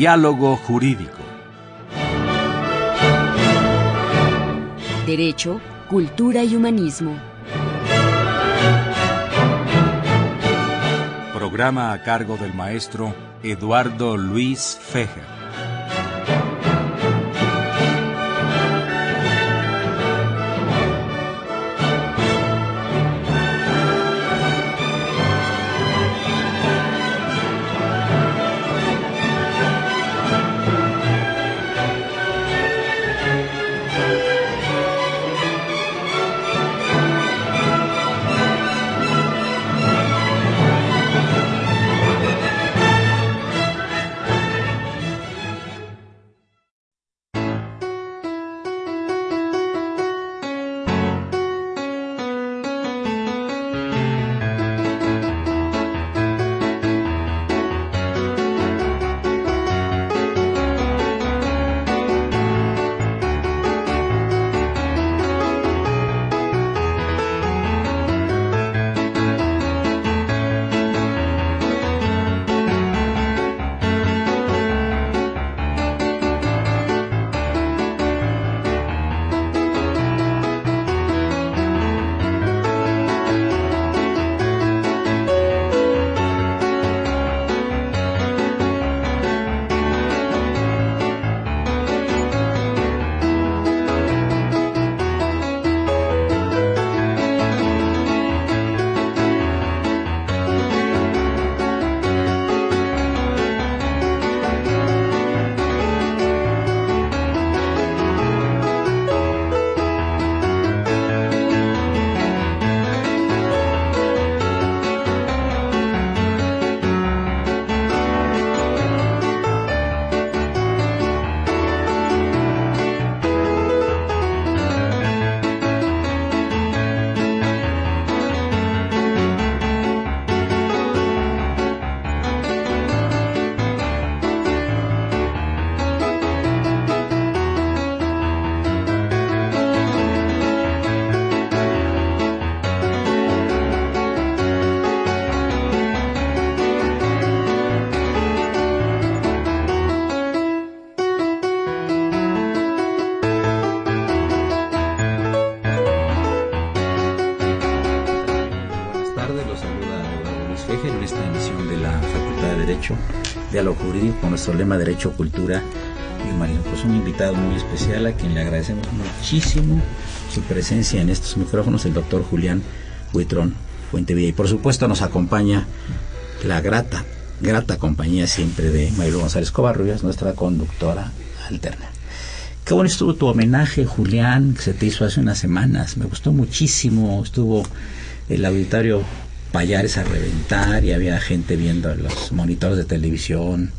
Diálogo Jurídico. Derecho, Cultura y Humanismo. Programa a cargo del maestro Eduardo Luis Fejer. Jurídico con nuestro lema Derecho, Cultura y Humanismo. Pues un invitado muy especial a quien le agradecemos muchísimo su presencia en estos micrófonos, el doctor Julián Huitrón Fuentevilla. Y por supuesto nos acompaña la grata, grata compañía siempre de Mayro González Covarrubias, nuestra conductora alterna. Qué bueno estuvo tu homenaje, Julián, que se te hizo hace unas semanas. Me gustó muchísimo. Estuvo el auditorio payares a reventar y había gente viendo los monitores de televisión.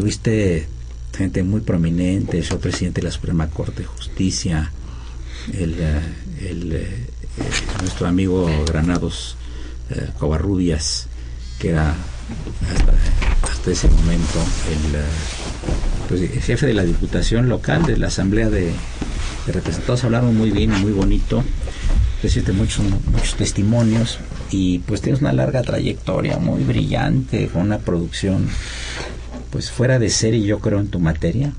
Tuviste gente muy prominente, el presidente de la Suprema Corte de Justicia, el, eh, eh, nuestro amigo Granados eh, Covarrubias, que era hasta, ese momento pues, el, jefe de la Diputación Local de la Asamblea de, de Representados. Hablaron muy bien y muy bonito. Recibiste muchos, muchos testimonios y pues tienes una larga trayectoria muy brillante con una producción pues fuera de serie yo creo en tu materia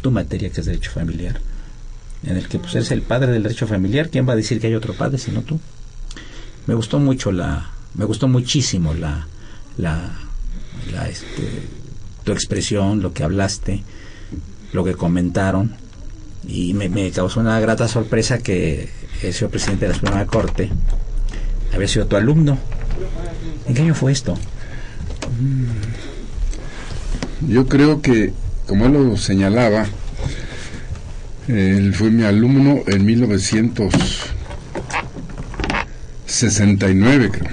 tu materia que es derecho familiar en el que pues eres el padre del derecho familiar quién va a decir que hay otro padre sino tú me gustó mucho la me gustó muchísimo la la, la este, tu expresión lo que hablaste lo que comentaron y me, causó una grata sorpresa que el señor presidente de la Suprema Corte había sido tu alumno. ¿En qué año fue esto? Yo creo que, como él lo señalaba, él fue mi alumno en 1969, creo.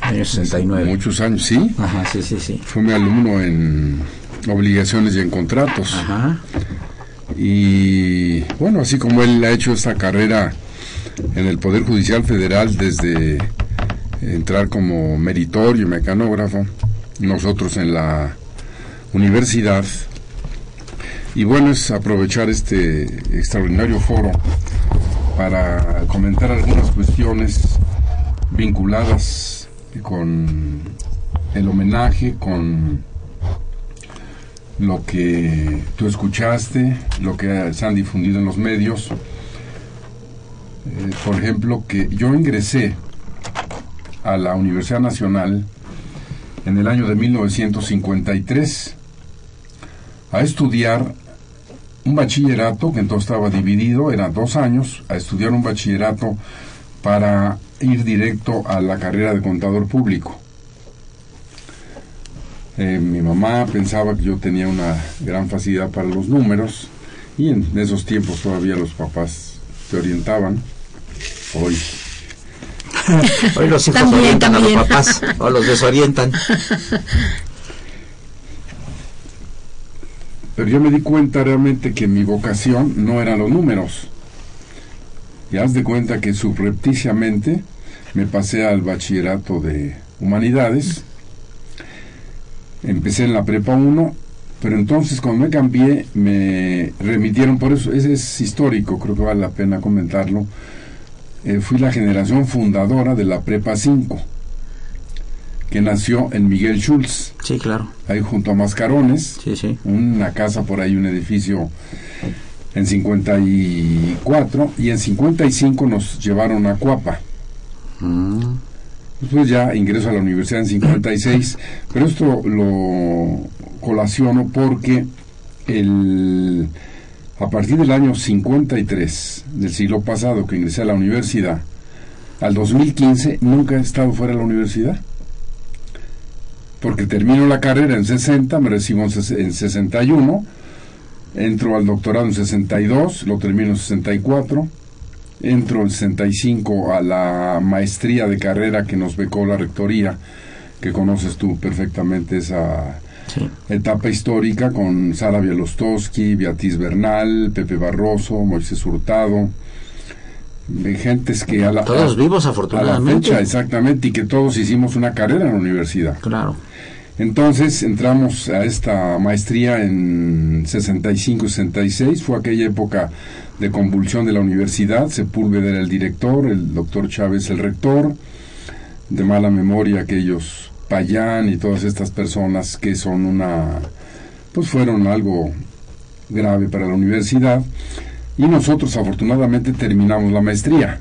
Año 69. Muchos años, ¿sí? Ajá, sí, sí, sí. Fue mi alumno en obligaciones y en contratos. Ajá. Y bueno, así como él ha hecho esta carrera en el Poder Judicial Federal desde entrar como meritorio y mecanógrafo, nosotros en la universidad. Y bueno, es aprovechar este extraordinario foro para comentar algunas cuestiones vinculadas con el homenaje, con lo que tú escuchaste, lo que se han difundido en los medios. Eh, por ejemplo, que yo ingresé a la Universidad Nacional en el año de 1953 a estudiar un bachillerato, que entonces estaba dividido, eran dos años, a estudiar un bachillerato para ir directo a la carrera de contador público. Eh, mi mamá pensaba que yo tenía una gran facilidad para los números y en esos tiempos todavía los papás te orientaban. Hoy. Hoy los hijos orientan a los papás o los desorientan. Pero yo me di cuenta realmente que mi vocación no eran los números. Y haz de cuenta que subrepticiamente me pasé al bachillerato de humanidades empecé en la prepa 1, pero entonces cuando me cambié me remitieron, por eso ese es histórico, creo que vale la pena comentarlo, eh, fui la generación fundadora de la prepa 5, que nació en Miguel Schultz. Sí, claro. Ahí junto a Mascarones, sí, sí. una casa por ahí, un edificio en 54 y en 55 nos llevaron a Cuapa. Mm. Después ya ingreso a la universidad en 56, pero esto lo colaciono porque el, a partir del año 53 del siglo pasado que ingresé a la universidad, al 2015 nunca he estado fuera de la universidad. Porque termino la carrera en 60, me recibo en 61, entro al doctorado en 62, lo termino en 64 entro en 65 a la maestría de carrera que nos becó la rectoría, que conoces tú perfectamente esa etapa histórica con Sara Bielostowski, Beatriz Bernal, Pepe Barroso, Moisés Hurtado, de gentes que a la todos vivos afortunadamente a la fecha exactamente y que todos hicimos una carrera en la universidad. Claro. Entonces entramos a esta maestría en 65 66 fue aquella época de convulsión de la universidad, Sepúlveda era el director, el doctor Chávez el rector, de mala memoria aquellos Payán y todas estas personas que son una, pues fueron algo grave para la universidad y nosotros afortunadamente terminamos la maestría.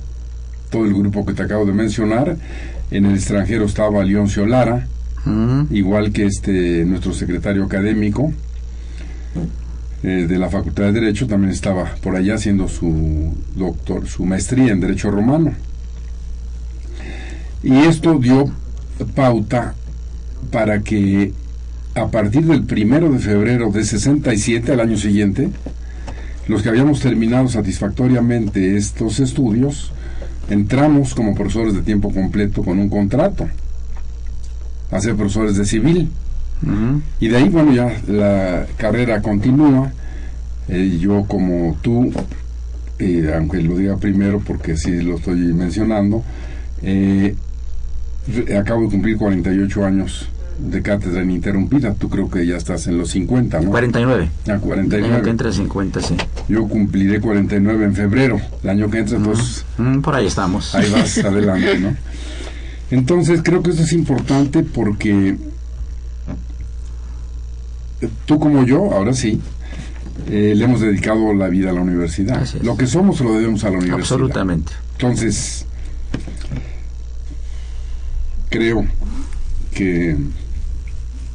Todo el grupo que te acabo de mencionar, en el extranjero estaba Leoncio Lara, igual que este nuestro secretario académico, eh, de la Facultad de Derecho, también estaba por allá haciendo su doctor, su maestría en Derecho Romano. Y esto dio pauta para que a partir del primero de febrero de 67 al año siguiente, los que habíamos terminado satisfactoriamente estos estudios, entramos como profesores de tiempo completo con un contrato a ser profesores de civil. Y de ahí, bueno, ya la carrera continúa. Eh, yo como tú, eh, aunque lo diga primero porque sí lo estoy mencionando, eh, acabo de cumplir 48 años de cátedra ininterrumpida. Tú creo que ya estás en los 50, ¿no? 49. Ah, 49. El año que entra 50, sí. Yo cumpliré 49 en febrero. El año que entra, pues... por ahí estamos. Ahí vas adelante, ¿no? Entonces creo que eso es importante porque tú como yo, ahora sí, eh, le hemos dedicado la vida a la universidad. Lo que somos lo debemos a la universidad. Absolutamente. Entonces, creo que,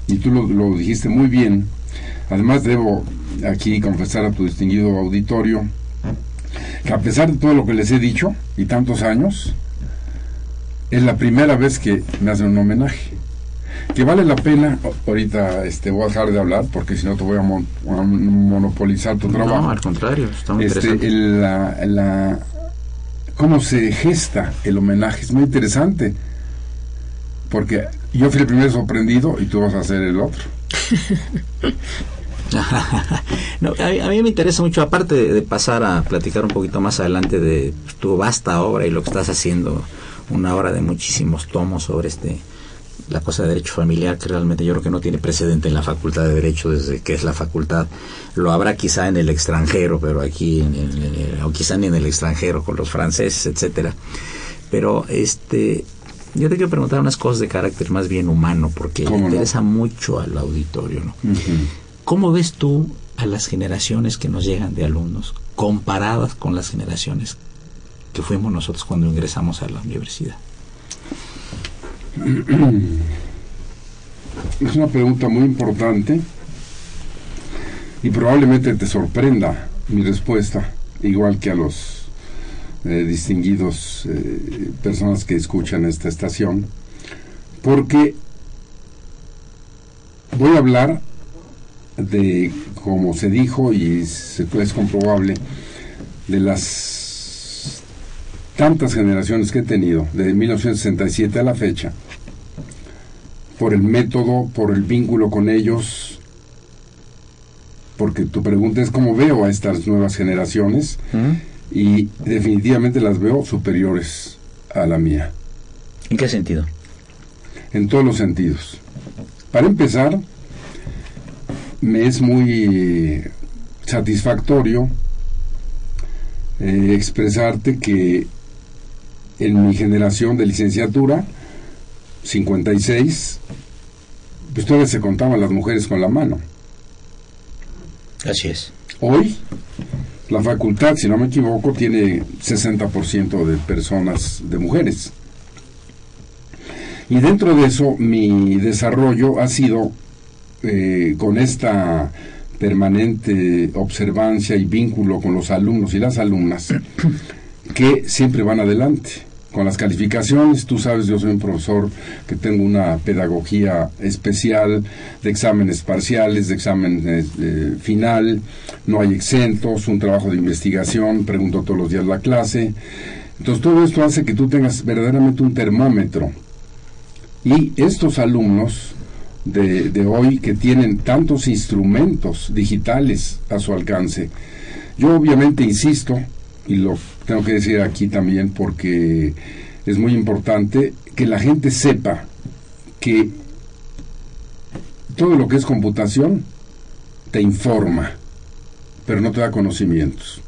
y tú lo, lo dijiste muy bien, además debo aquí confesar a tu distinguido auditorio, que a pesar de todo lo que les he dicho y tantos años, es la primera vez que me hacen un homenaje. Que vale la pena, ahorita este, voy a dejar de hablar porque si no te voy a, monopolizar tu trabajo. No, al contrario, está muy este, la, cómo se gesta el homenaje es muy interesante porque yo fui el primero sorprendido y tú vas a ser el otro. a, mí, me interesa mucho, aparte de, pasar a platicar un poquito más adelante de tu vasta obra y lo que estás haciendo, una obra de muchísimos tomos sobre este la cosa de derecho familiar, que realmente yo creo que no tiene precedente en la facultad de derecho desde que es la facultad. Lo habrá quizá en el extranjero, pero aquí, en, o quizá ni en el extranjero con los franceses, etcétera. Pero este, yo te quiero preguntar unas cosas de carácter más bien humano, porque interesa mucho al auditorio, ¿no? ¿Cómo ves tú a las generaciones que nos llegan de alumnos comparadas con las generaciones que fuimos nosotros cuando ingresamos a la universidad? Es una pregunta muy importante y probablemente te sorprenda mi respuesta, igual que a los distinguidos eh, personas que escuchan esta estación, porque voy a hablar de, como se dijo y es comprobable, de las tantas generaciones que he tenido, de 1967 a la fecha, por el método, por el vínculo con ellos, porque tu pregunta es cómo veo a estas nuevas generaciones y definitivamente las veo superiores a la mía. ¿En qué sentido? En todos los sentidos. Para empezar, me es muy satisfactorio eh, expresarte que en mi generación de licenciatura, 56, pues todavía se contaban las mujeres con la mano. Así es. Hoy, la facultad, si no me equivoco, tiene 60% de personas, de mujeres. Y dentro de eso, mi desarrollo ha sido eh, con esta permanente observancia y vínculo con los alumnos y las alumnas, que siempre van adelante con las calificaciones. Tú sabes, yo soy un profesor que tengo una pedagogía especial de exámenes parciales, de exámenes eh, final, no hay exentos, un trabajo de investigación, pregunto todos los días la clase. Entonces todo esto hace que tú tengas verdaderamente un termómetro. Y estos alumnos de, de hoy que tienen tantos instrumentos digitales a su alcance, yo obviamente insisto, y lo tengo que decir aquí también porque es muy importante que la gente sepa que todo lo que es computación te informa, pero no te da conocimientos.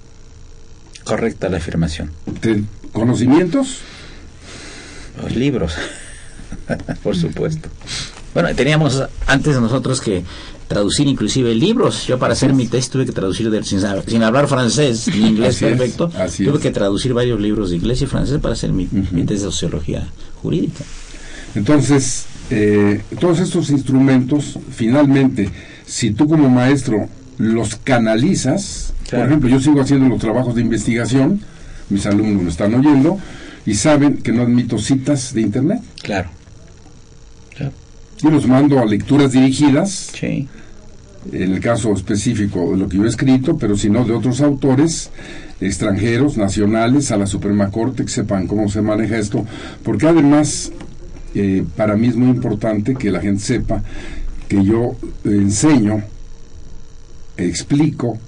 Correcta la afirmación. ¿Conocimientos? Los libros, por supuesto. Bueno, teníamos antes nosotros que traducir inclusive libros. Yo para hacer mi test tuve que traducir, sin, hablar francés ni inglés perfecto, tuve que traducir varios libros de inglés y francés para hacer mi, test de sociología jurídica. Entonces, eh, todos estos instrumentos, finalmente, si tú como maestro los canalizas, por ejemplo, yo sigo haciendo los trabajos de investigación, mis alumnos me están oyendo y saben que no admito citas de internet. Claro. Yo los mando a lecturas dirigidas. Sí en el caso específico de lo que yo he escrito, pero si no de otros autores extranjeros, nacionales, a la Suprema Corte, que sepan cómo se maneja esto, porque además eh, para mí es muy importante que la gente sepa que yo enseño, explico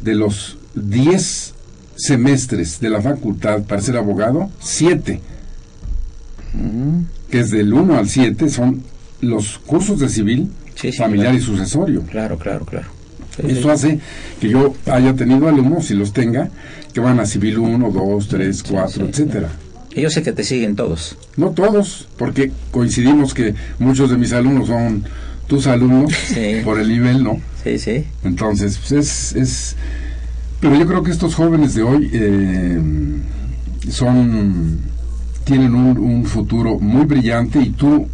de los 10 semestres de la facultad para ser abogado, 7, que es del 1 al 7, son los cursos de civil, familiar y sucesorio. Claro, claro, claro. Eso hace que yo haya tenido alumnos, y los tenga, que van a civil 1, 2, 3, 4, etcétera. Y yo sé que te siguen todos. No todos, porque coincidimos que muchos de mis alumnos son tus alumnos por el nivel, ¿no? Sí, sí. Entonces, pues es, es... Pero yo creo que estos jóvenes de hoy eh, son... tienen un, un futuro muy brillante y tú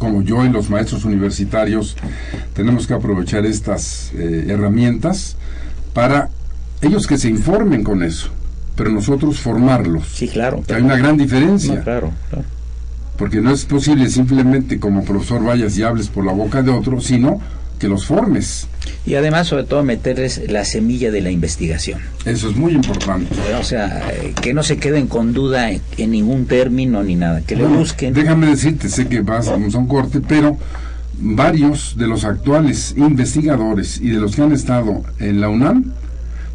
como yo y los maestros universitarios tenemos que aprovechar estas eh, herramientas para ellos que se informen con eso, pero nosotros formarlos. Sí, claro. Hay una gran diferencia. claro, claro. Porque no es posible simplemente como profesor vayas y hables por la boca de otro, sino que los formes. Y además, sobre todo, meterles la semilla de la investigación. Eso es muy importante. O sea, eh, que no se queden con duda en, ningún término ni nada, que le busquen. Déjame decirte, sé que vas a un corte, pero varios de los actuales investigadores y de los que han estado en la UNAM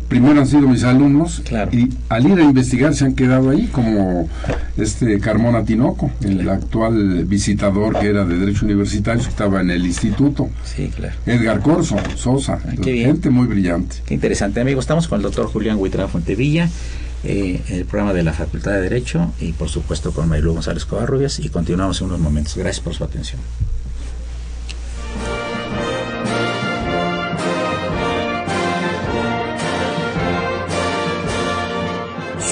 primero han sido mis alumnos y al ir a investigar se han quedado ahí, como este Carmona Tinoco, el actual visitador que era de Derecho Universitario, que estaba en el instituto. Sí, claro. Edgar Corso, Sosa, ah, gente muy brillante. Qué interesante, amigo. Estamos con el doctor Julián Huitra Fontevilla. Eh, el programa de la Facultad de Derecho y por supuesto con Marilu González Covarrubias y continuamos en unos momentos. Gracias por su atención.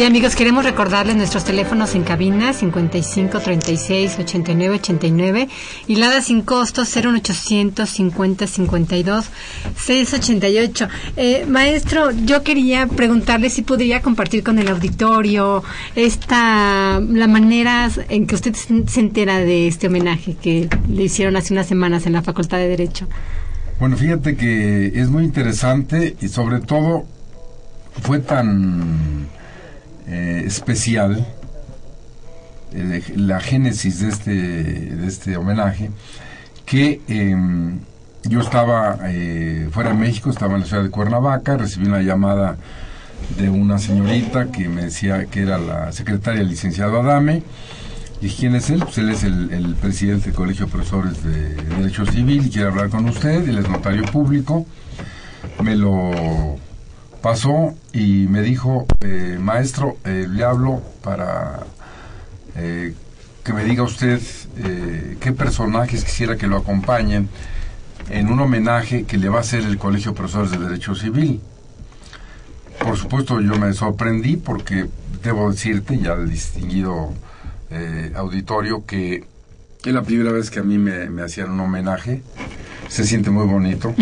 Sí, amigos, queremos recordarles nuestros teléfonos en cabina 55 36 89 89 y Lada sin costo 0800 50 52 688. Eh, maestro, yo quería preguntarle si podría compartir con el auditorio esta la manera en que usted se entera de este homenaje que le hicieron hace unas semanas en la Facultad de Derecho. Bueno, fíjate que es muy interesante y sobre todo fue tan eh, especial la génesis de este, de este homenaje que em, yo estaba eh, fuera de México, estaba en la ciudad de Cuernavaca, recibí una llamada de una señorita que me decía que era la secretaria del licenciado Adame. Y quién es él, pues él es el, el, presidente del Colegio de Profesores de Derecho Civil y quiere hablar con usted, él es notario público. Me lo pasó y me dijo, eh, maestro, eh, le hablo para eh, que me diga usted qué personajes quisiera que lo acompañen en un homenaje que le va a hacer el Colegio de Profesores de Derecho Civil. Por supuesto yo me sorprendí porque debo decirte, ya el distinguido auditorio, que es la primera vez que a mí me, me hacían un homenaje. Se siente muy bonito.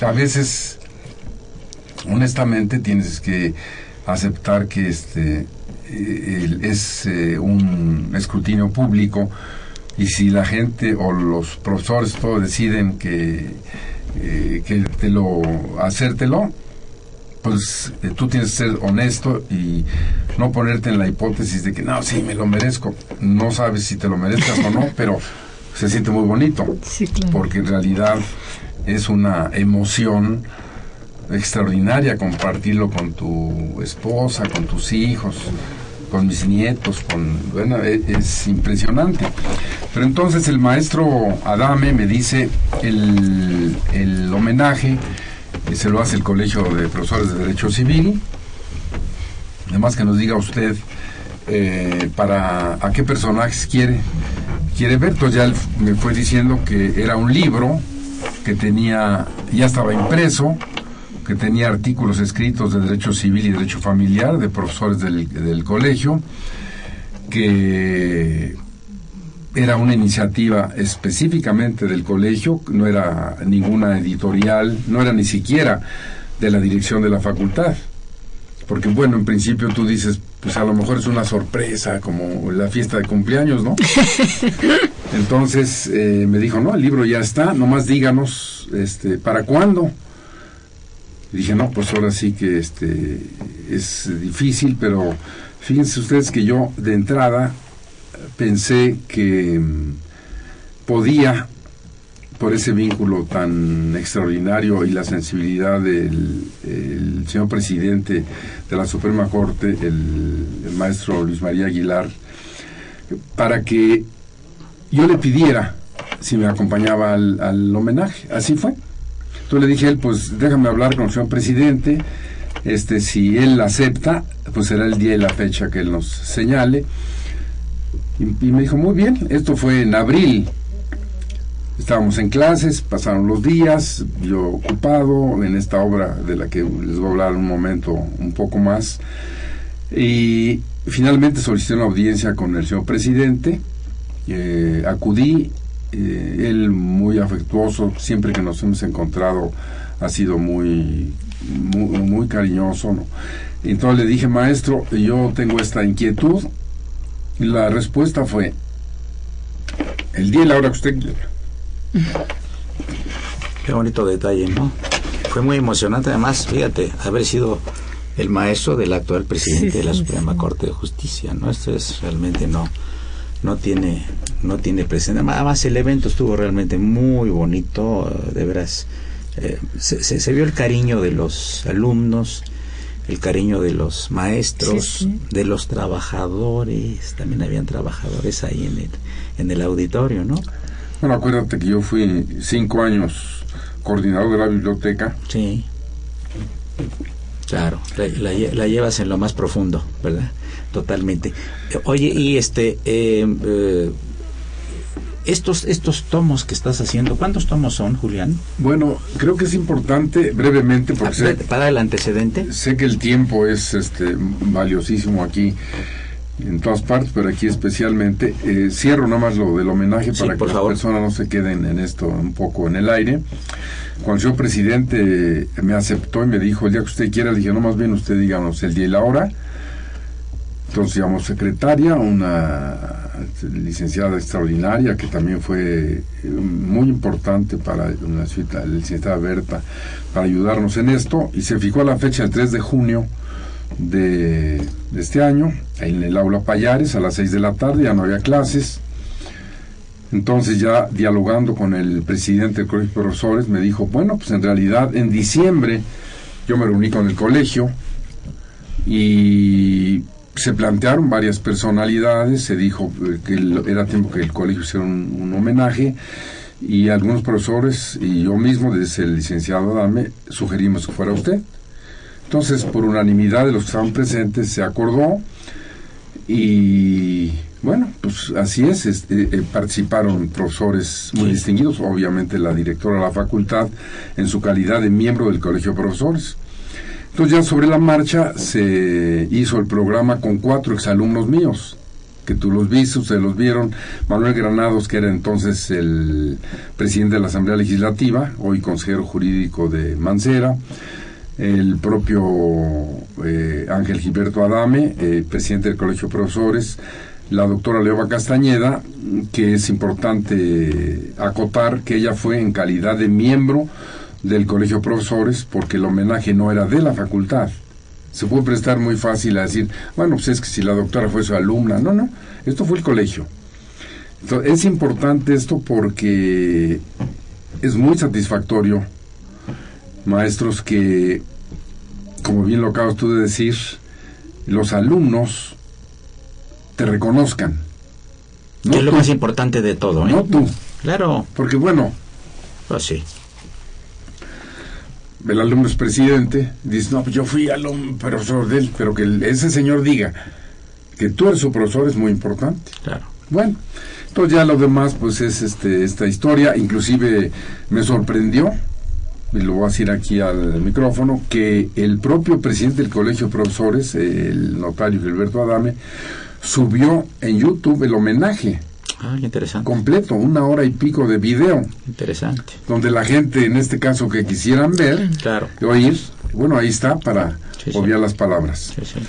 A veces honestamente tienes que aceptar que este eh, es eh, un escrutinio público y si la gente o los profesores todos deciden que, eh, que te lo hacértelo pues tú tienes que ser honesto y no ponerte en la hipótesis de que no, sí, me lo merezco. No sabes si te lo merezcas o no, pero se siente muy bonito. Porque en realidad es una emoción extraordinaria compartirlo con tu esposa, con tus hijos, con mis nietos, con bueno, e, es, impresionante. Pero entonces el maestro Adame me dice el, el homenaje que se lo hace el Colegio de Profesores de Derecho Civil. Además que nos diga usted eh, para a qué personajes quiere quiere ver. Entonces ya me fue diciendo que era un libro que tenía, ya estaba impreso, que tenía artículos escritos de derecho civil y derecho familiar de profesores del, del colegio, que era una iniciativa específicamente del colegio, no era ninguna editorial, no era ni siquiera de la dirección de la facultad. Porque bueno, en principio tú dices, pues a lo mejor es una sorpresa, como la fiesta de cumpleaños, ¿no? Entonces eh, me dijo, no, el libro ya está, nomás díganos, este, ¿para cuándo? Dije, no, pues ahora sí que este, es difícil, pero fíjense ustedes que yo de entrada pensé que mm, podía, por ese vínculo tan extraordinario y la sensibilidad del el señor presidente de la Suprema Corte, el, maestro Luis María Aguilar, para que yo le pidiera si me acompañaba al homenaje. Así fue. Entonces le dije a él, pues déjame hablar con el señor presidente, este, si él acepta, pues será el día y la fecha que él nos señale. Y, y me dijo, muy bien, esto fue en abril. Estábamos en clases, pasaron los días, yo ocupado en esta obra de la que les voy a hablar un momento un poco más. Y finalmente solicité una audiencia con el señor presidente. Eh, acudí, eh, él muy afectuoso, siempre que nos hemos encontrado ha sido muy, muy, muy cariñoso. ¿no? Entonces le dije, maestro, yo tengo esta inquietud. Y la respuesta fue, el día y la hora que usted quiera. Qué bonito detalle, ¿no? Fue muy emocionante, además, fíjate, haber sido el maestro del actual presidente Sí, de la sí, Suprema sí. Corte de Justicia, ¿no? Esto es realmente no no tiene no tiene presente. Además, el evento estuvo realmente muy bonito, de veras. eh, se, se- se vio el cariño de los alumnos, el cariño de los maestros, Sí, sí. de los trabajadores. También habían trabajadores ahí en el, en el auditorio, ¿no? Bueno, acuérdate que yo fui cinco años coordinador de la biblioteca. Sí. Claro, la, la llevas en lo más profundo, ¿verdad? Totalmente. Oye, y este, eh, eh, estos, estos tomos que estás haciendo, ¿cuántos tomos son, Julián? Bueno, creo que es importante, brevemente, Ah, porque sé, Para el antecedente. sé que el tiempo es este, valiosísimo aquí, en todas partes, pero aquí especialmente. Eh, cierro nomás lo del homenaje Sí, para que por las favor. personas no se queden en esto un poco en el aire. Cuando señor presidente me aceptó y me dijo, el día que usted quiera, le dije, no, más bien usted díganos el día y la hora. Entonces llamamos secretaria, una licenciada extraordinaria que también fue eh, muy importante para la licenciada Berta, para ayudarnos en esto, y se fijó la fecha el 3 de junio de, de este año, en el aula Payares, a las 6 de la tarde, ya no había clases. Entonces ya dialogando con el presidente del colegio de profesores, me dijo, bueno, pues en realidad en diciembre yo me reuní con el colegio y se plantearon varias personalidades, se dijo eh, que era tiempo que el colegio hiciera un, un homenaje y algunos profesores y yo mismo, desde el licenciado Adame, sugerimos que fuera usted. Entonces, por unanimidad de los que estaban presentes, se acordó y bueno, pues así es, este, eh, participaron profesores muy distinguidos, obviamente la directora de la facultad en su calidad de miembro del Colegio de Profesores. Entonces ya sobre la marcha se hizo el programa con cuatro exalumnos míos, que tú los viste, ustedes los vieron, Manuel Granados, que era entonces el presidente de la Asamblea Legislativa, hoy consejero jurídico de Mancera, el propio eh, Ángel Gilberto Adame, eh, presidente del Colegio de Profesores, la doctora Leoba Castañeda, que es importante acotar que ella fue en calidad de miembro del Colegio Profesores, porque el homenaje no era de la facultad. Se puede prestar muy fácil a decir, bueno, pues es que si la doctora fue su alumna. No, no, esto fue el colegio. Entonces, es importante esto porque es muy satisfactorio, maestros, que, como bien lo acabas tú de decir, los alumnos te reconozcan. que es lo tú, más importante de todo, ¿eh? no tú. Claro, Porque bueno, pues sí. El alumno es presidente, dice, no, pues yo fui alumno, profesor de él, pero que ese señor diga que tú eres su profesor es muy importante. Claro. Bueno, Entonces ya lo demás pues es este esta historia, inclusive me sorprendió y lo voy a decir aquí al micrófono, que el propio presidente del Colegio de Profesores, el notario Gilberto Adame, subió en YouTube el homenaje Ah, interesante. completo, una hora y pico de video, Interesante. donde la gente, en este caso, que quisieran ver, Claro. oír, bueno, ahí está para Sí, sí. obviar las palabras. Sí.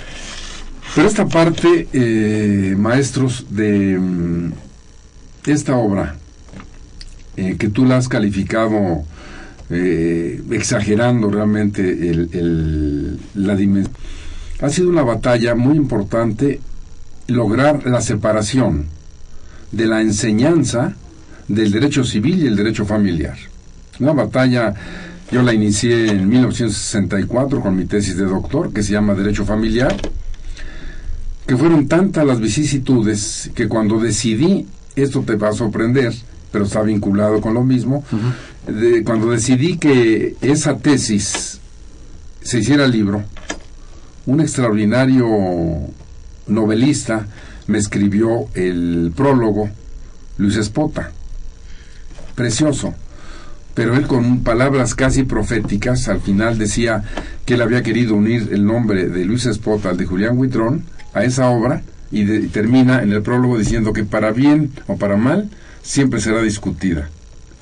Pero esta parte, eh, maestros, de mm, esta obra, eh, que tú la has calificado eh, exagerando realmente el, el- la dimensión, ha sido una batalla muy importante lograr la separación de la enseñanza del derecho civil y el derecho familiar. Una batalla, yo la inicié en 1964 con mi tesis de doctor, que se llama Derecho Familiar, que fueron tantas las vicisitudes que cuando decidí, esto te va a sorprender, pero está vinculado con lo mismo, de- cuando decidí que esa tesis se hiciera libro, un extraordinario novelista me escribió el prólogo, Luis Espota, precioso, pero él con palabras casi proféticas al final decía que él había querido unir el nombre de Luis Espota al de Julián Huitrón a esa obra y, y termina en el prólogo diciendo que para bien o para mal siempre será discutida.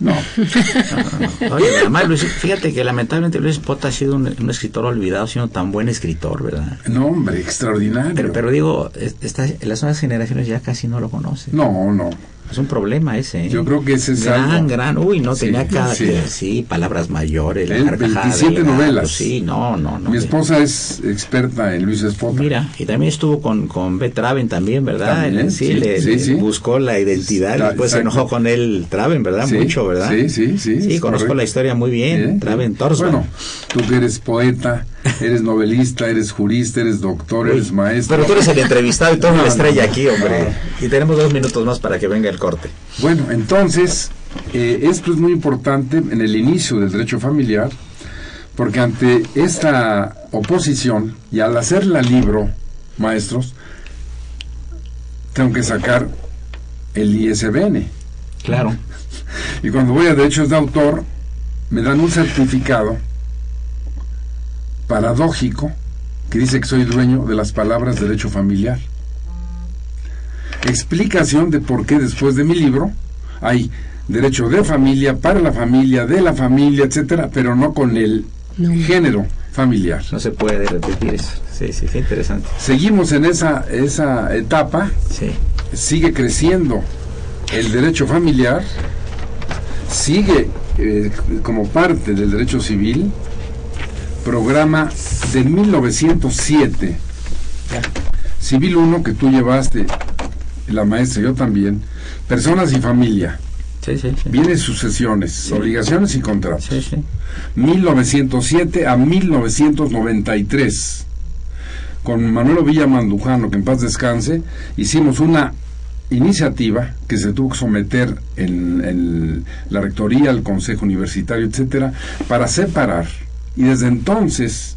No, Oye, además, Luis, fíjate que lamentablemente Luis Pota ha sido un, un escritor olvidado, siendo tan buen escritor, ¿verdad? no hombre, extraordinario. Pero, pero digo, es- esta- las nuevas generaciones ya casi no lo conocen. no, no. Es un problema ese. ¿eh? Yo creo que ese es gran, algo. gran. Uy, no Sí, tenía cada sí. sí. palabras mayores. la carcajada 27 del gato, novelas. Sí, no, no, no. Mi esposa es experta en Luis Espota. Mira, y también estuvo con, con B. Traven también, ¿verdad? También, sí, sí, le, buscó la identidad y después se exacto. enojó con él Traven, ¿verdad? Mucho, ¿verdad? sí, sí, sí, Sí, conozco correcto. la historia muy bien. ¿Eh? Traven Torsman. Bueno, tú que eres poeta, eres novelista, eres jurista, eres doctor, eres maestro. Pero tú eres el entrevistado y tú eres No, la estrella aquí, hombre. no. Y tenemos dos minutos más para que venga el corte. Bueno, entonces, eh, esto es muy importante en el inicio del derecho familiar, porque ante esta oposición, y al hacerla libro, maestros, tengo que sacar el ISBN. Claro. Y cuando voy a derechos de autor, me dan un certificado paradójico que dice que soy dueño de las palabras derecho familiar. Explicación de por qué después de mi libro hay derecho de familia, para la familia, de la familia, etcétera, pero no con el género familiar. No se puede repetir eso. Sí, sí, qué interesante. Seguimos en esa, esa etapa Sí. sigue creciendo el derecho familiar, sigue eh, como parte del derecho civil, programa de 1907, Civil 1 que tú llevaste, la maestra yo también, personas y familia, Sí, sí, sí. viene sucesiones, obligaciones y contratos. Sí, sí. 1907 a 1993. Con Manuel Villa Mandujano, que en paz descanse, hicimos una iniciativa que se tuvo que someter en, en la rectoría, el consejo universitario, etcétera, para separar. Y desde entonces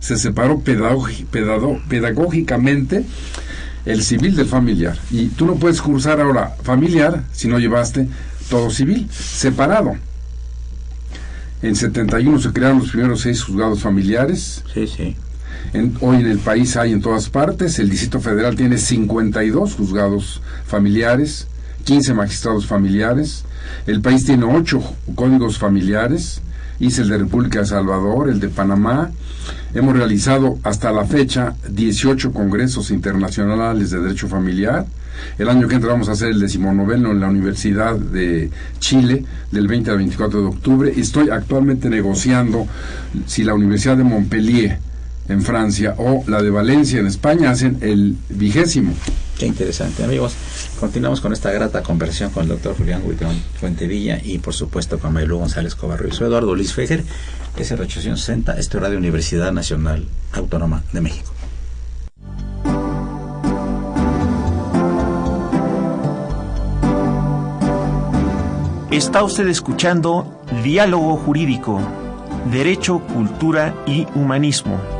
se separó pedagógicamente el civil del familiar. Y tú no puedes cursar ahora familiar si no llevaste todo civil, separado. En 71 se crearon los primeros seis juzgados familiares. Sí, sí. En- hoy en el país hay en todas partes. El Distrito Federal tiene 52 juzgados familiares, 15 magistrados familiares. El país tiene 8 códigos familiares. Hice el de República de Salvador, el de Panamá. Hemos realizado hasta la fecha 18 congresos internacionales de derecho familiar. El año que entra vamos a hacer el decimonoveno en la Universidad de Chile, del 20 al 24 de octubre. Estoy actualmente negociando si la Universidad de Montpellier en Francia o la de Valencia en España hacen el vigésimo. Qué interesante, amigos. Continuamos con esta grata conversación con el doctor Julián Huitrón Fuentevilla y, por supuesto, con Maylú González Cobarro. Soy Eduardo Luis Fejer, SR 860, esto es Radio Universidad Nacional Autónoma de México. Está usted escuchando Diálogo Jurídico, Derecho, Cultura y Humanismo.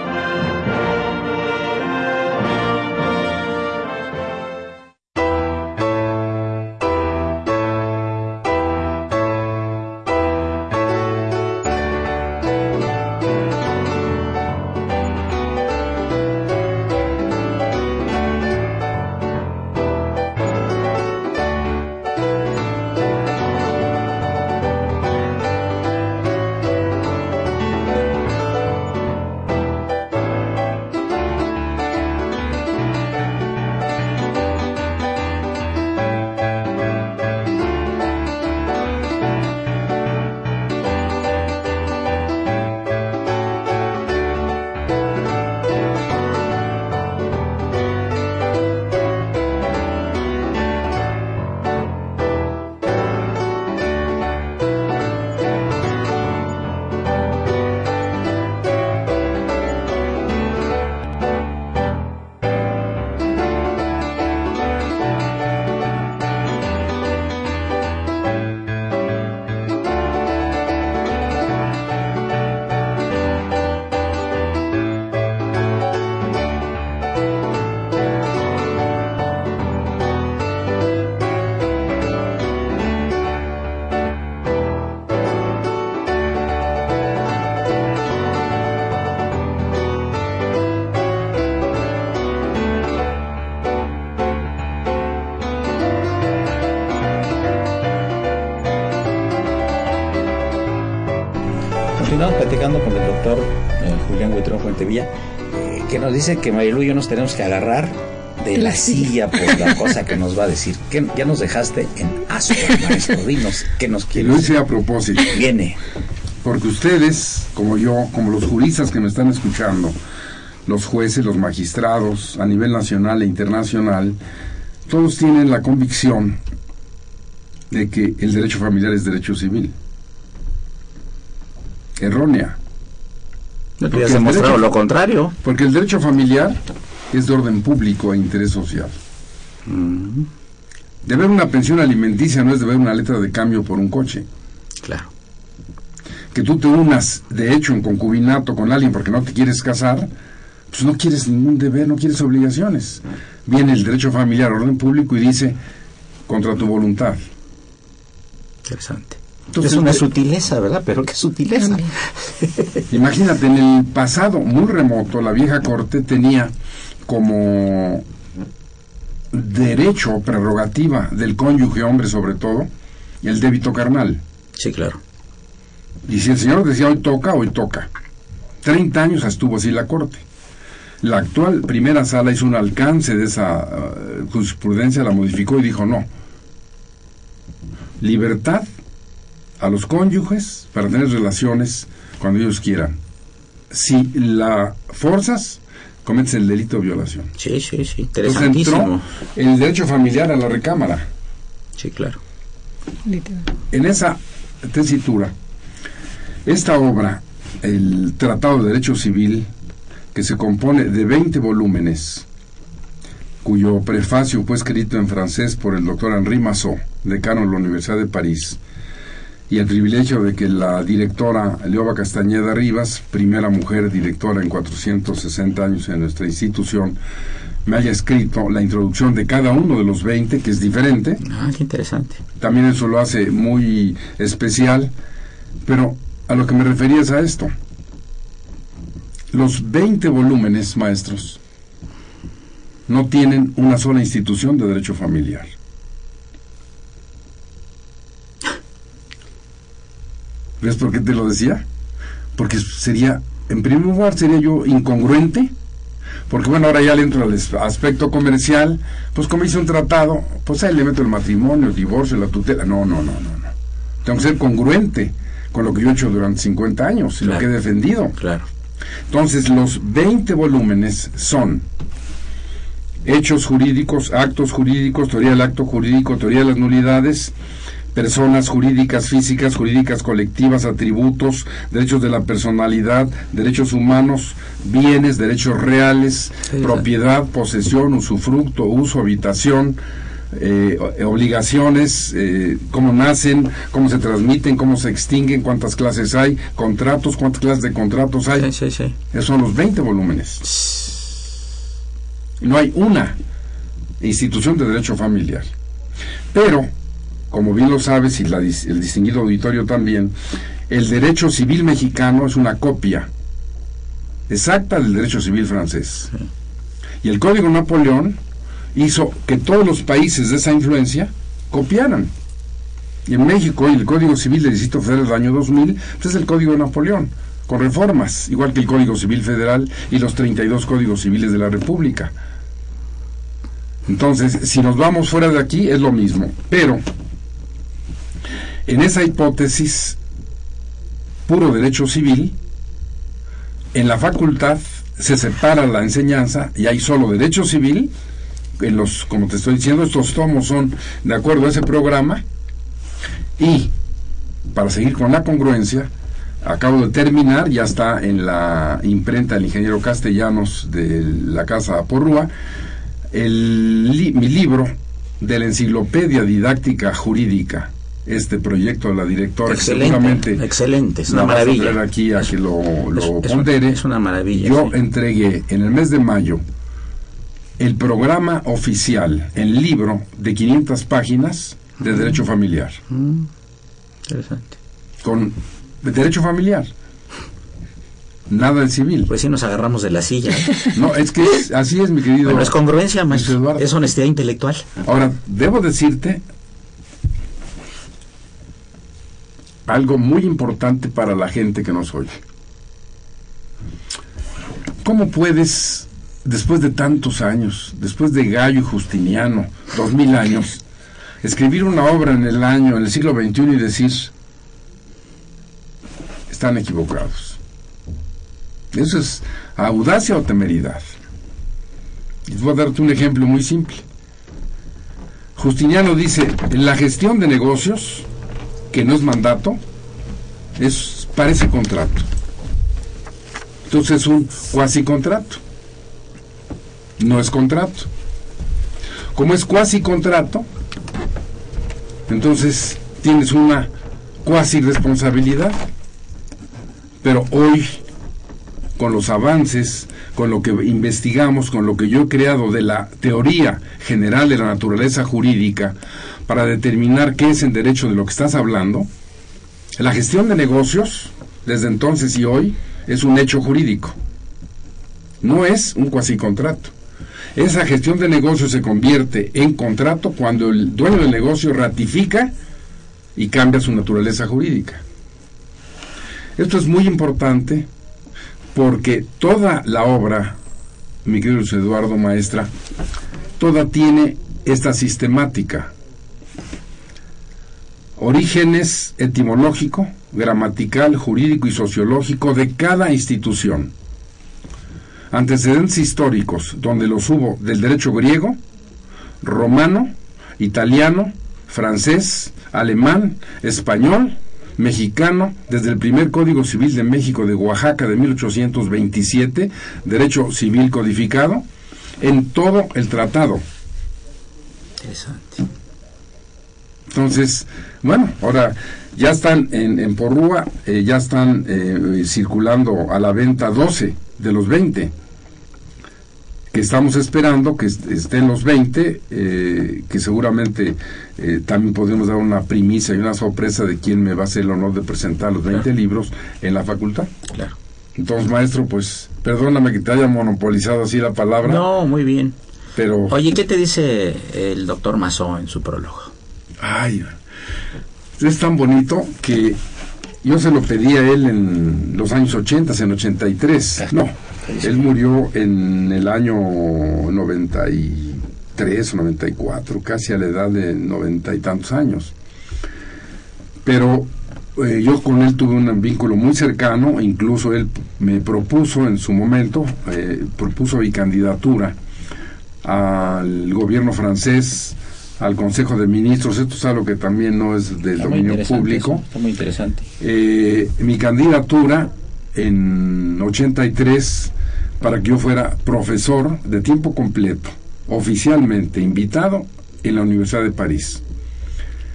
Dice que Marilu y yo nos tenemos que agarrar de la silla por la cosa que nos va a decir. Que ya nos dejaste en asco, maestro. Dinos, ¿qué nos Y quieres? lo hice a propósito, Viene. porque ustedes, como yo, como los juristas que me están escuchando, los jueces, los magistrados a nivel nacional e internacional, todos tienen la convicción de que el derecho familiar es derecho civil. Demostrado derecho- lo contrario. Porque el derecho familiar es de orden público e interés social. Deber una pensión alimenticia no es deber una letra de cambio por un coche. Claro. Que tú te unas, de hecho, en concubinato con alguien porque no te quieres casar, pues no quieres ningún deber, no quieres obligaciones. Viene el derecho familiar, orden público, y dice, contra tu voluntad. Interesante. Entonces, es una sutileza, ¿verdad? Pero qué sutileza. Imagínate, en el pasado muy remoto, la vieja corte tenía como derecho, prerrogativa del cónyuge hombre sobre todo, el débito carnal. Sí, claro. Y si el señor decía hoy toca, hoy toca. 30 años estuvo así la corte. La actual primera sala hizo un alcance de esa eh, jurisprudencia, la modificó y dijo no. Libertad a los cónyuges para tener relaciones cuando ellos quieran. Si la forzas, cometes el delito de violación. Sí, sí, sí. Entonces Interesantísimo. entró el derecho familiar a la recámara. Sí, claro. En esa tesitura, esta obra, el Tratado de Derecho Civil, que se compone de 20 volúmenes, cuyo prefacio fue escrito en francés por el doctor Henri Massot, decano de la Universidad de París, y el privilegio de que la directora Leoba Castañeda Rivas, primera mujer directora en 460 años en nuestra institución, me haya escrito la introducción de cada uno de los 20, que es diferente, Ah, qué interesante. también eso lo hace muy especial, pero a lo que me refería es a esto. Los 20 volúmenes, maestros, no tienen una sola institución de derecho familiar. ¿Ves por qué te lo decía? Porque sería, en primer lugar, sería yo incongruente, porque bueno, ahora ya le entro al aspecto comercial, pues como hice un tratado, pues ahí le meto el matrimonio, el divorcio, la tutela. No, no, no, no, no. Tengo que ser congruente con lo que yo he hecho durante 50 años y lo que he defendido. Claro. Entonces, los 20 volúmenes son hechos jurídicos, actos jurídicos, teoría del acto jurídico, teoría de las nulidades, personas jurídicas, físicas, jurídicas colectivas, atributos, derechos de la personalidad, derechos humanos, bienes, derechos reales, Sí, propiedad, posesión, usufructo, uso, habitación, eh, obligaciones, eh, cómo nacen, cómo se transmiten, cómo se extinguen, cuántas clases hay, contratos, cuántas clases de contratos hay. Sí, sí, sí. Esos son los 20 volúmenes. No hay una institución de derecho familiar. Pero, como bien lo sabes y la el distinguido auditorio también, el derecho civil mexicano es una copia exacta del derecho civil francés. Y el Código Napoleón hizo que todos los países de esa influencia copiaran. Y en México, y el Código Civil del Distrito Federal del año 2000, pues es el Código de Napoleón, con reformas, igual que el Código Civil Federal y los 32 Códigos Civiles de la República. Entonces, si nos vamos fuera de aquí, es lo mismo. Pero, en esa hipótesis, puro derecho civil, en la facultad se separa la enseñanza y hay solo derecho civil. En los, como te estoy diciendo, estos tomos son de acuerdo a ese programa. Y para seguir con la congruencia, acabo de terminar, ya está en la imprenta del ingeniero Castellanos de la Casa Aporrúa, el mi libro de la Enciclopedia Didáctica Jurídica, este proyecto de la directora, Excelente, seguramente excelente, es una vas a maravilla. traer aquí a que lo, lo Es- pondere. es una maravilla, Yo sí. entregué en el mes de mayo el programa oficial, el libro de 500 páginas de derecho familiar, Mm, interesante. con de derecho familiar, nada del civil. Pues sí nos agarramos de la silla. ¿eh? No, es que es- así es, mi querido. Bueno, es congruencia, maestro. Es honestidad intelectual. Ahora, debo decirte algo muy importante para la gente que nos oye. ¿Cómo puedes, después de tantos años, después de Gallo y Justiniano, dos mil años, escribir una obra en el año, en el siglo XXI y decir, están equivocados? Eso es audacia o temeridad. Y voy a darte un ejemplo muy simple. Justiniano dice, la gestión de negocios, que no es mandato, es, parece contrato. Entonces es un cuasi contrato. No es contrato. Como es cuasi contrato, entonces tienes una cuasi responsabilidad. Pero hoy, con los avances, con lo que investigamos, con lo que yo he creado de la teoría general de la naturaleza jurídica, para determinar qué es el derecho de lo que estás hablando, la gestión de negocios, desde entonces y hoy, es un hecho jurídico. No es un cuasi contrato. Esa gestión de negocios se convierte en contrato cuando el dueño del negocio ratifica y cambia su naturaleza jurídica. Esto es muy importante porque toda la obra, mi querido Eduardo Maestra, toda tiene esta sistemática. Orígenes etimológico, gramatical, jurídico y sociológico de cada institución. Antecedentes históricos, donde los hubo del derecho griego, romano, italiano, francés, alemán, español, mexicano, desde el primer Código Civil de México de Oaxaca de 1827, derecho civil codificado, en todo el tratado. Interesante. Entonces, bueno, ahora ya están en, en Porrúa, eh, ya están eh, circulando a la venta 12 de los 20, que estamos esperando que est- estén los 20, eh, que seguramente eh, también podemos dar una primicia y una sorpresa de quién me va a hacer el honor de presentar los 20 Claro. libros en la facultad. Claro. Entonces, maestro, pues perdóname que te haya monopolizado así la palabra, No, muy bien. pero... Oye, ¿qué te dice el doctor Mazó en su prólogo? Ay, es tan bonito que yo se lo pedí a él en los años 80, en 83. No, él murió en el año 93 o 94, casi a la edad de noventa y tantos años. Pero eh, yo con él tuve un vínculo muy cercano, incluso él me propuso en su momento, eh, propuso mi candidatura al gobierno francés, al Consejo de Ministros, esto es algo que también no es del Está dominio público. eso, está muy interesante. Eh, mi candidatura en 83 para que yo fuera profesor de tiempo completo, oficialmente invitado en la Universidad de París.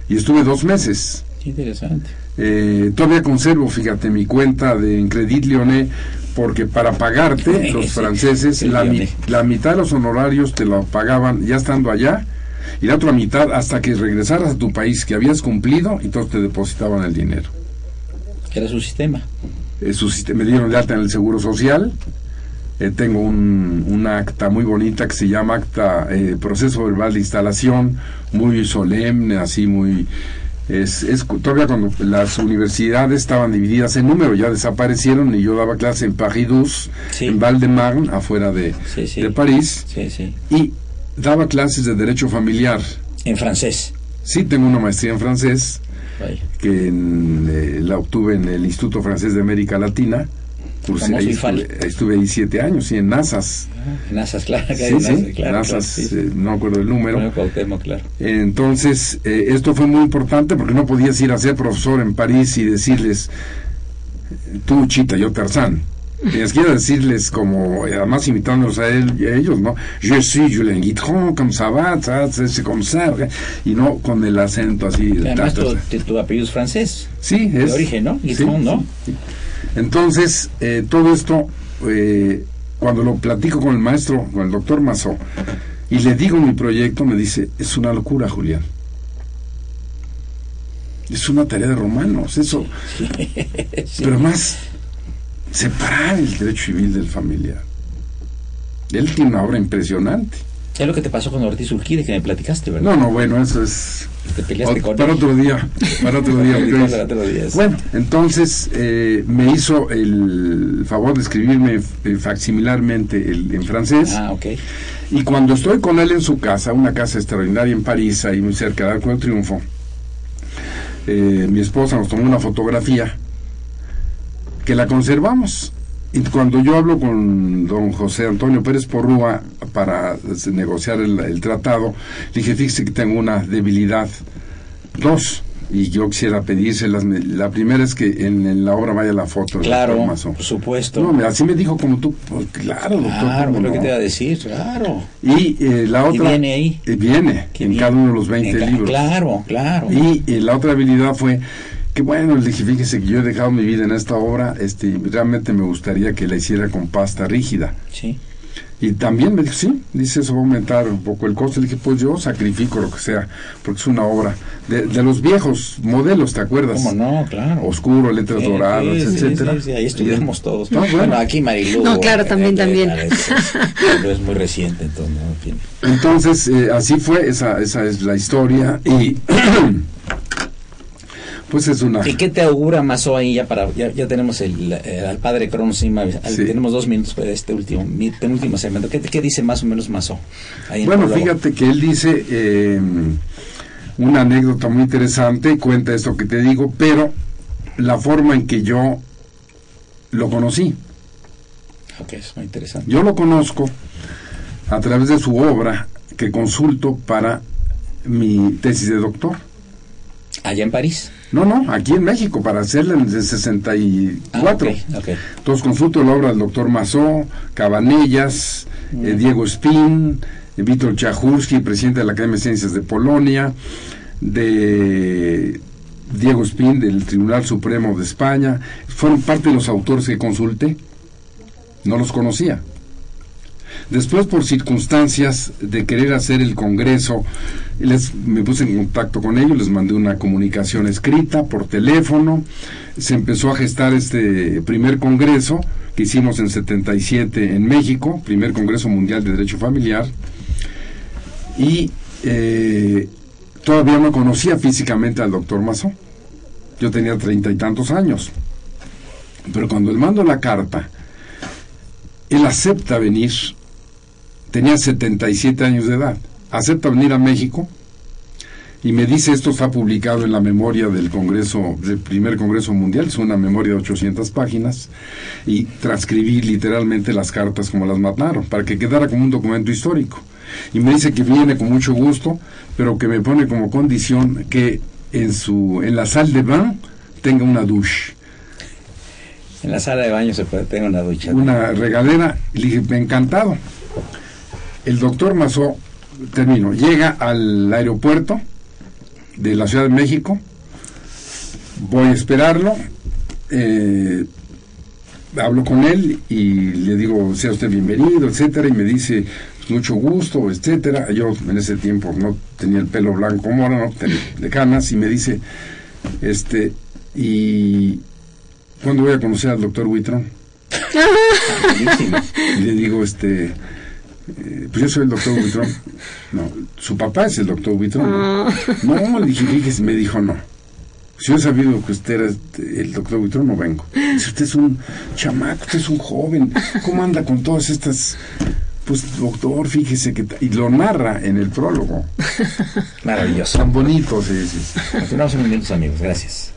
Y estuve dos meses. interesante. Eh, todavía conservo, fíjate, mi cuenta de Credit Lyonnais, porque para pagarte, los franceses, la, la, mitad de los honorarios te lo pagaban ya estando allá, y la otra mitad hasta que regresaras a tu país, que habías cumplido, todos te depositaban el dinero. Era su sistema. Eh, su sistema, me dieron de alta en el Seguro Social, eh, tengo un, una acta muy bonita que se llama acta eh, proceso verbal de instalación, muy solemne, así muy... Es, es todavía cuando las universidades estaban divididas en número, ya desaparecieron y yo daba clase en Paris en Val-de-Marne, afuera de, de París, y daba clases de derecho familiar. ¿En francés? Sí, tengo una maestría en francés, que eh, la obtuve en el Instituto Francés de América Latina ahí estuve, ahí siete años, y en NASAS. Ah, NASAS, claro. NASAS, eh, no acuerdo el número. claro. Entonces, eh, esto fue muy importante porque no podías ir a ser profesor en París y decirles, tú Chita, yo Tarzán. Tenías que decirles como, además imitándolos a, él, a ellos, ¿no? Je suis Julien Guitron, comme ça va, comme ça, y no con el acento así. Además, tu, tu, apellido es francés. Sí, es. De origen, ¿no? Guitron, ¿no? Entonces, eh, todo esto, eh, cuando lo platico con el maestro, con el doctor Mazó, y le digo mi proyecto, me dice, es una locura, Julián. Es una tarea de romanos, eso. Pero más, separar el derecho civil del familiar. Él tiene una obra impresionante. Es lo que te pasó con Ortiz Urquide, que me platicaste, ¿verdad? No, no, bueno, eso es... Te peleaste con para otro día, para otro día. bueno, entonces eh, me hizo el favor de escribirme eh, facsimilarmente el, en francés. Ah, ok. Y cuando estoy con él en su casa, una casa extraordinaria en París, ahí muy cerca de Arco del Triunfo, eh, mi esposa nos tomó una fotografía que la conservamos y cuando yo hablo con don José Antonio Pérez Porrúa para negociar el, tratado, le dije, fíjese que tengo una debilidad. Dos, y yo quisiera pedírselas. La primera es que en, la obra vaya la foto. Claro, por supuesto. No, así me dijo como tú. Pues, claro, doctor. Claro, lo que te iba a decir, claro. Y eh, la otra. viene ahí. Eh, viene, en cada uno de los 20 libros. Claro, claro. Y eh, la otra habilidad fue que bueno, le dije, fíjese que yo he dejado mi vida en esta obra, este, realmente me gustaría que la hiciera con pasta rígida. Sí. Y también me dijo, sí, dice, eso va a aumentar un poco el costo. Le dije, pues yo sacrifico lo que sea, porque es una obra de, los viejos modelos, ¿te acuerdas? ¿Cómo no? Claro. Oscuro, letras doradas, etcétera. Sí, ahí estuvimos todos. bueno. aquí Marilu. No, claro, también, también. Pero es muy reciente, entonces, ¿no? Entonces, eh, así fue, esa, esa es la historia. Y pues es una... ¿Y qué te augura Mazo ahí ya para, ya, tenemos el, eh, al padre Cronos tenemos dos minutos para este último, mi penúltimo segmento, ¿qué, qué dice más o menos Mazo? Bueno, fíjate que él dice eh, una anécdota muy interesante, cuenta esto que te digo, pero la forma en que yo lo conocí. Ok, es muy interesante. Yo lo conozco a través de su obra que consulto para mi tesis de doctor. Allá en París. No, no, aquí en México, para hacerla en el 64. Ah, okay, Entonces consulto la obra del doctor Mazó, Cabanellas, eh, mm. Diego Spin, eh, Víctor Chajurski, presidente de la Academia de Ciencias de Polonia, de Diego Spin, del Tribunal Supremo de España. Fueron parte de los autores que consulté. No los conocía. Después, por circunstancias de querer hacer el Congreso, les, me puse en contacto con ellos, les mandé una comunicación escrita por teléfono. Se empezó a gestar este primer Congreso que hicimos en 77 en México, primer Congreso Mundial de Derecho Familiar. Y eh, todavía no conocía físicamente al doctor Mazó. Yo tenía treinta y tantos años. Pero cuando él mando la carta, él acepta venir tenía 77 años de edad. Acepta venir a México y me dice esto está publicado en la memoria del Congreso, del primer Congreso Mundial, es una memoria de 800 páginas, y transcribí literalmente las cartas como las mataron, para que quedara como un documento histórico. Y me dice que viene con mucho gusto, pero que me pone como condición que en, su, en la sala de baño tenga una douche. En la sala de baño se puede tener una ducha. Una regadera, y le dije, encantado el doctor Mazó termino. Llega al aeropuerto de la Ciudad de México. Voy a esperarlo. eh, hablo con él y le digo, sea usted bienvenido, etcétera, y me dice, "Pues, mucho gusto, etcétera. Yo en ese tiempo no tenía el pelo blanco como ahora, no, tenía de canas, y me dice, este, y ¿cuándo voy a conocer al doctor Huitrón? y le digo, este, eh, pues yo soy el doctor Huitrón. No, su papá es el doctor Huitrón. No, no le dije, fíjese, me dijo no. Si yo he sabido que usted era el doctor Huitrón, no vengo. Dice, usted es un chamaco, usted es un joven. ¿Cómo anda con todas estas...? Pues, doctor, fíjese que... ta-?" Y lo narra en el prólogo. Maravilloso. Tan bonito, sí, sí. sí. Continuamos en minutos, amigos. Gracias.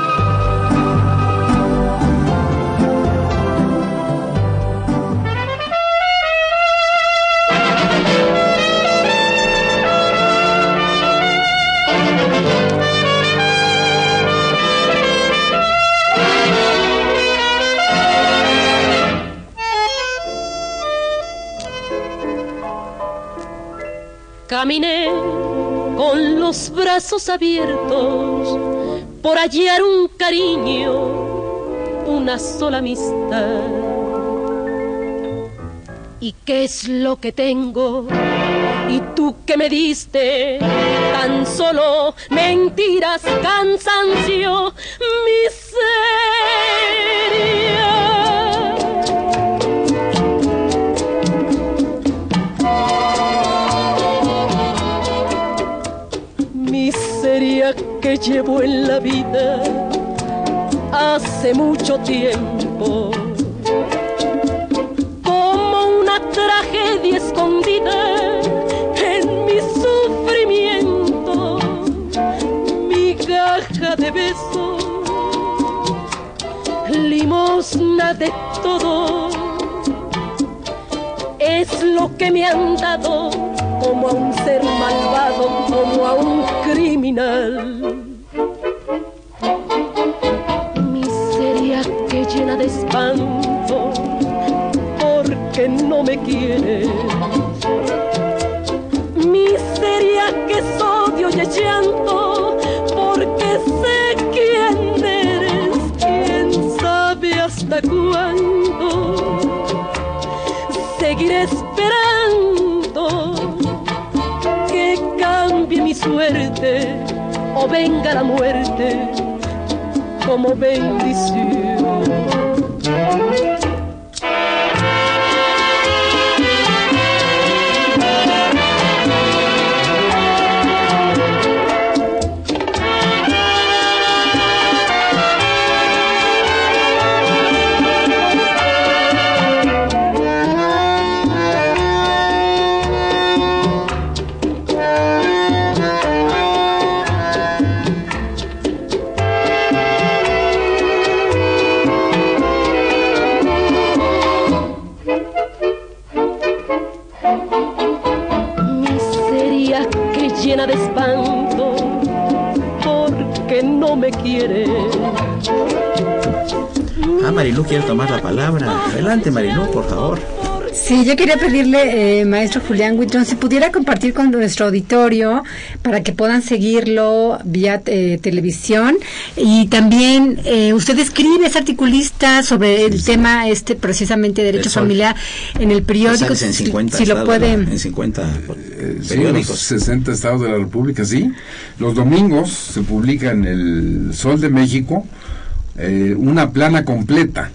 Caminé con los brazos abiertos por hallar un cariño, una sola amistad. ¿Y qué es lo que tengo? ¿Y tú que me diste? Tan solo mentiras, cansancio, miseria. Llevo en la vida hace mucho tiempo. Como una tragedia escondida en mi sufrimiento, migaja de beso, limosna de todo, es lo que me han dado como a un ser malvado, como a un criminal. Porque no me quieres. Miseria que es odio y llanto, porque sé quién eres, quién sabe hasta cuándo. Seguiré esperando que cambie mi suerte o venga la muerte como bendición. Ah, Marilú quiere tomar la palabra. Adelante, Marilú, por favor. Sí, yo quería pedirle, eh, maestro Julián Whitron, si pudiera compartir con nuestro auditorio para que puedan seguirlo vía eh, televisión. Y también, eh, usted escribe, es articulista sobre el tema este precisamente derecho familiar en el periódico. En si- 50 si, lo estados de puede. la- en 50 Eh, son los periódicos. 60 estados de la República, sí. Los domingos se publica en el Sol de México eh, una plana completa,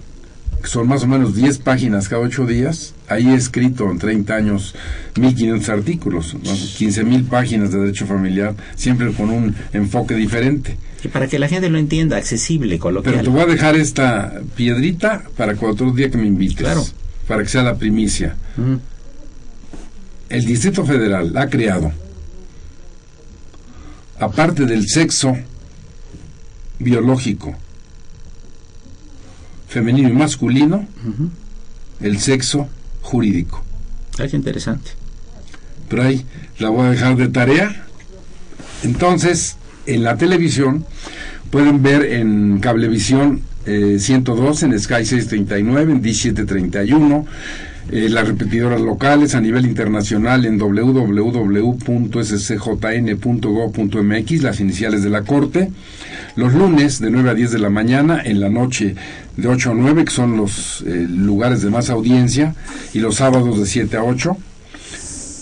que son más o menos 10 páginas cada 8 días. Ahí he escrito en 30 años 1.500 artículos, ¿no? 15.000 páginas de derecho familiar, siempre con un enfoque diferente. Y para que la gente lo entienda, accesible, Pero coloquial. te voy a dejar esta piedrita para cuando otro día que me invites. Claro. Para que sea la primicia. Mm. el Distrito Federal ha creado, aparte del sexo biológico, femenino y masculino, el sexo jurídico. Es interesante. Pero ahí la voy a dejar de tarea. Entonces, en la televisión pueden ver en Cablevisión eh, 102, en Sky 639, en D731, eh, las repetidoras locales a nivel internacional en www.scjn.gov.mx, las iniciales de la Corte. Los lunes de 9 a 10 de la mañana, en la noche de 8 a 9, que son los eh, lugares de más audiencia, y los sábados de 7 a 8.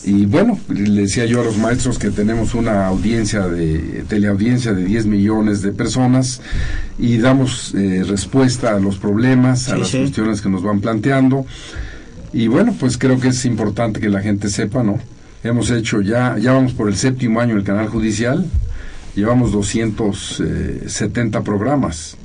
Y bueno, le decía yo a los maestros que tenemos una audiencia de teleaudiencia de 10 millones de personas y damos eh, respuesta a los problemas, a Sí, las sí. cuestiones que nos van planteando. Y bueno, pues creo que es importante que la gente sepa, ¿no? Hemos hecho ya, ya vamos por el séptimo año el canal judicial, llevamos 270 programas,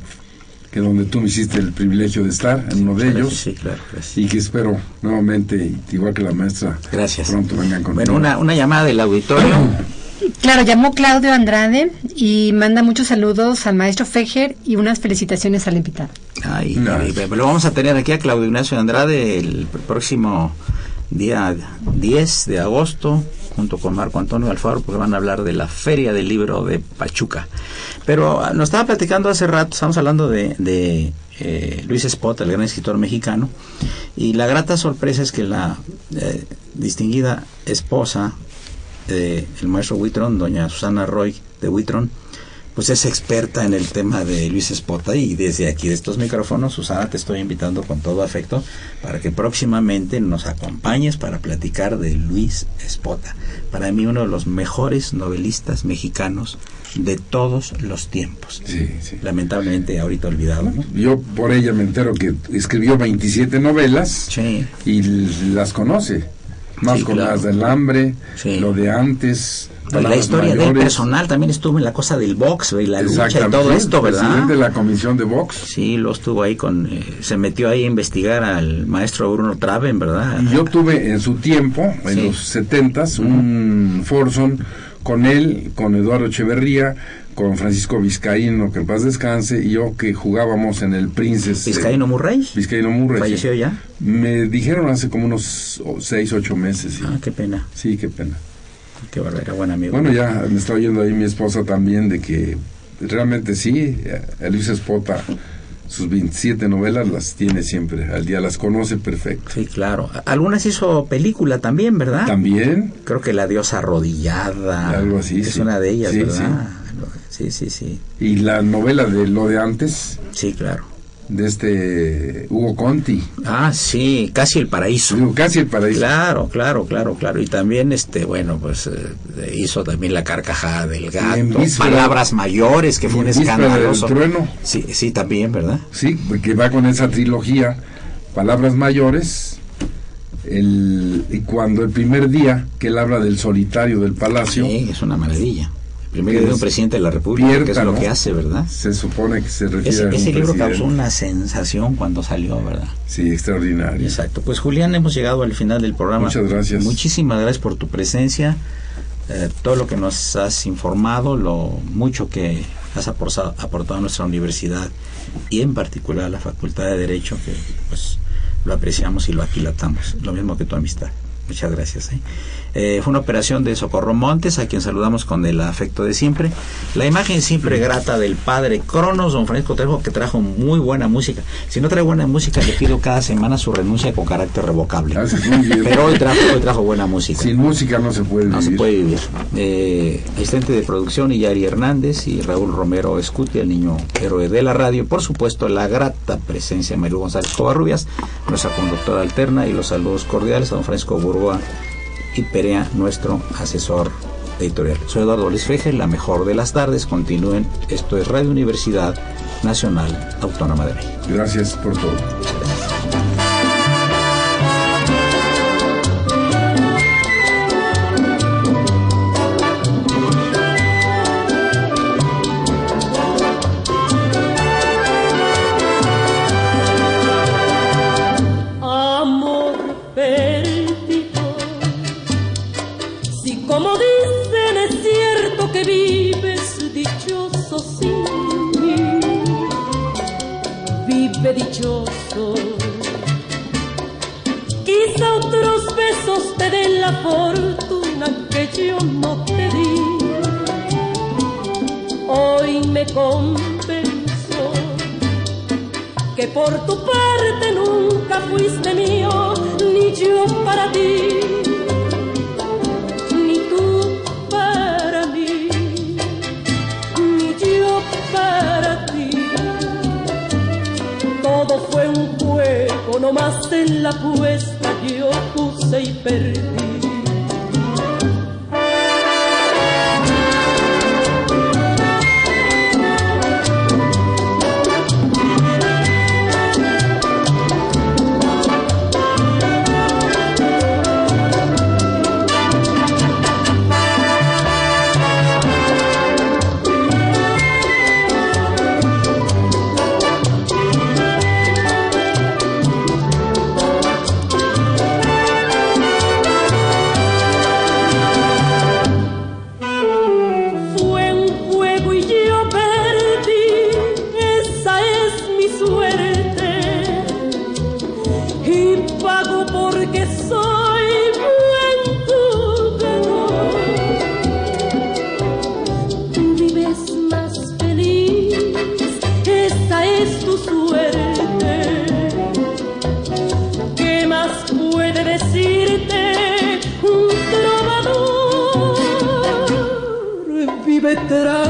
que donde tú me hiciste el privilegio de estar en uno de ellos Sí, claro, gracias. y que espero nuevamente, igual que la maestra, Gracias. pronto vengan. Bueno, una, una llamada del auditorio. Claro, llamó Claudio Andrade y manda muchos saludos al maestro Fejer y unas felicitaciones al invitado. Ay, No. lo vamos a tener aquí a Claudio Ignacio Andrade el pr- próximo día 10 de agosto, junto con Marco Antonio Alfaro, porque van a hablar de la Feria del Libro de Pachuca. Pero ah, nos estaba platicando hace rato, estamos hablando de, de eh, Luis Spot, el gran escritor mexicano, y la grata sorpresa es que la eh, distinguida esposa del maestro Whitron, doña Susana Roy de Whitron, pues es experta en el tema de Luis Espota y desde aquí de estos micrófonos, Susana, te estoy invitando con todo afecto para que próximamente nos acompañes para platicar de Luis Espota. Para mí uno de los mejores novelistas mexicanos de todos los tiempos. Sí, sí. Lamentablemente ahorita olvidado, ¿no? Yo por ella me entero que escribió 27 novelas Sí. y las conoce. Más con claro. las del hambre, lo de antes. Y la Palabras historia del Mayores. personal también estuvo en la cosa del box y la lucha y todo esto, ¿verdad? Presidente de la comisión de box. Sí, lo estuvo ahí con, eh, se metió ahí a investigar al maestro Bruno Traven, ¿verdad? Y yo tuve en su tiempo, en Sí. los setentas, un Forson con él, con Eduardo Echeverría, con Francisco Vizcaíno, que en paz descanse, y yo que jugábamos en el Princes. eh, Vizcaíno Murray. Vizcaíno Murray. sí. Falleció ya. Me dijeron hace como unos seis, ocho meses. Sí, Ah, qué pena. sí qué pena. Qué barbera, buen amigo. Bueno, ya me está oyendo ahí mi esposa también de que realmente sí, Luis Espota, sus 27 novelas las tiene siempre al día, las conoce perfecto. Sí, claro. Algunas hizo película también, ¿verdad? También, Creo que La diosa arrodillada. Algo así, Es sí. una de ellas, Sí, ¿verdad? Sí, sí, sí. y la novela de Lo de antes, Sí, claro. De este Hugo Conti, Ah, sí, casi el paraíso. digo, casi el paraíso. Claro, claro, claro, claro. Y también, este, bueno, pues eh, hizo también la carcajada del gato, víspera- palabras mayores, que fue un del escandaloso. trueno. Sí, sí, también, ¿verdad? Sí, porque va con esa trilogía, Palabras Mayores, el, y cuando el primer día que él habla del solitario del palacio, Sí, es una maravilla. El primer Que día de un es presidente de la República, que es lo ¿no? que hace, ¿verdad? se supone que se refiere Ese, a un ese libro presidente. causó una sensación cuando salió, ¿verdad? Sí, extraordinario. Exacto. Pues Julián, hemos llegado al final del programa. Muchas gracias. Muchísimas gracias por tu presencia, eh, todo lo que nos has informado, lo mucho que has aportado, aportado a nuestra universidad y en particular a la Facultad de Derecho, que pues lo apreciamos y lo aquilatamos, lo mismo que tu amistad. Muchas gracias. ¿eh? Eh, fue una operación de Socorro Montes, a quien saludamos con el afecto de siempre. La imagen simple y grata del padre Cronos, don Francisco Trejo, que trajo muy buena música. Si no trae buena música, le pido cada semana su renuncia con carácter revocable. Bien. Pero hoy trajo, hoy trajo buena música. Sin música no se puede No se vivir. puede vivir. Eh, asistente de producción, Iyari Hernández y Raúl Romero Escuti, el niño héroe de la radio. Por supuesto, la grata presencia de María González Covarrubias, nuestra conductora alterna, y los saludos cordiales a don Francisco Burgoa y Perea, nuestro asesor editorial. Soy Eduardo Luis Feje, la mejor de las tardes. Continúen. Esto es Radio Universidad Nacional Autónoma de México. Gracias por todo. that I